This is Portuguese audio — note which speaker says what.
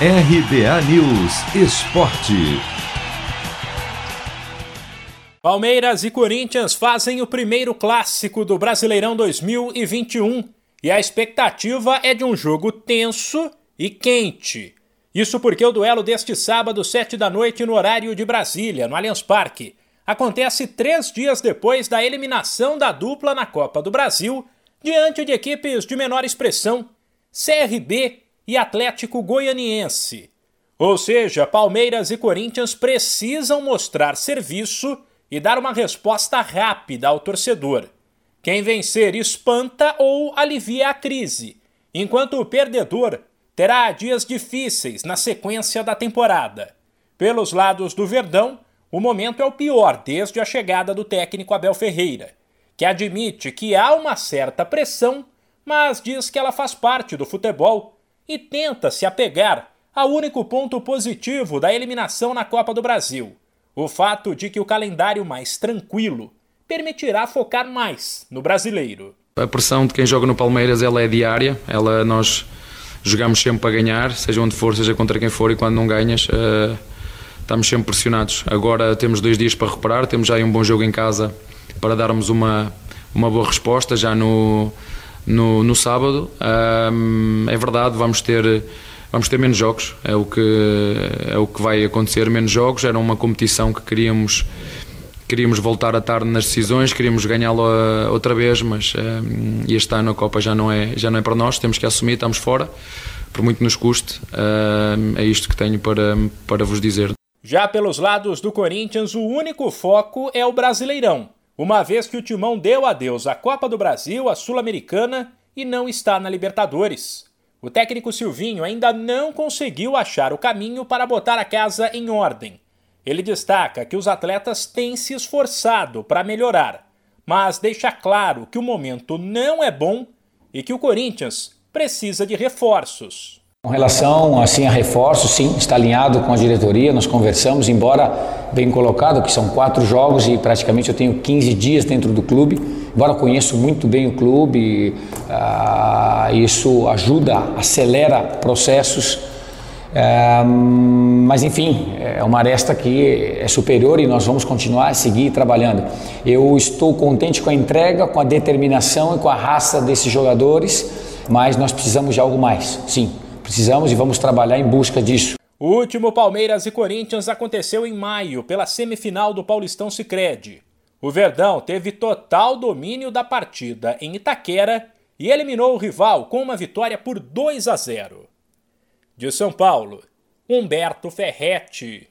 Speaker 1: RBA News Esporte.
Speaker 2: Palmeiras e Corinthians fazem o primeiro clássico do Brasileirão 2021 e a expectativa é de um jogo tenso e quente. Isso porque o duelo deste sábado, sete da noite, no horário de Brasília, no Allianz Parque, acontece três dias depois da eliminação da dupla na Copa do Brasil, diante de equipes de menor expressão, CRB e Atlético Goianiense. Ou seja, Palmeiras e Corinthians precisam mostrar serviço e dar uma resposta rápida ao torcedor. Quem vencer espanta ou alivia a crise, enquanto o perdedor terá dias difíceis na sequência da temporada. Pelos lados do Verdão, o momento é o pior desde a chegada do técnico Abel Ferreira, que admite que há uma certa pressão, mas diz que ela faz parte do futebol e tenta se apegar ao único ponto positivo da eliminação na Copa do Brasil: o fato de que o calendário mais tranquilo permitirá focar mais no brasileiro.
Speaker 3: A pressão de quem joga no Palmeiras ela é diária, ela nós jogamos sempre para ganhar, seja onde for, seja contra quem for, e quando não ganhas, uh, estamos sempre pressionados. Agora temos dois dias para recuperar, temos já um bom jogo em casa para darmos uma, uma boa resposta já no, no, no sábado. Um, é verdade, vamos ter vamos ter menos jogos, é o que é o que vai acontecer, menos jogos. Era uma competição que queríamos queríamos voltar a tarde nas decisões, queríamos ganhá-la outra vez, mas um, este ano a Copa já não é já não é para nós, temos que assumir, estamos fora, por muito nos custe. É isto que tenho para para vos dizer.
Speaker 2: Já pelos lados do Corinthians, o único foco é o Brasileirão uma vez que o Timão deu adeus à Copa do Brasil, à Sul-Americana e não está na Libertadores. O técnico Silvinho ainda não conseguiu achar o caminho para botar a casa em ordem. Ele destaca que os atletas têm se esforçado para melhorar, mas deixa claro que o momento não é bom e que o Corinthians precisa de reforços.
Speaker 4: Com relação assim a reforços, sim, está alinhado com a diretoria, nós conversamos, embora bem colocado, que são quatro jogos e praticamente eu tenho 15 dias dentro do clube, embora conheço muito bem o clube, ah, isso ajuda, acelera processos, ah, mas enfim, é uma aresta que é superior e nós vamos continuar a seguir trabalhando. Eu estou contente com a entrega, com a determinação e com a raça desses jogadores, mas nós precisamos de algo mais, sim Precisamos e vamos trabalhar em busca disso.
Speaker 2: O último Palmeiras e Corinthians aconteceu em maio, pela semifinal do Paulistão Sicredi. O Verdão teve total domínio da partida em Itaquera e eliminou o rival com uma vitória por 2 a 0. De São Paulo, Humberto Ferretti.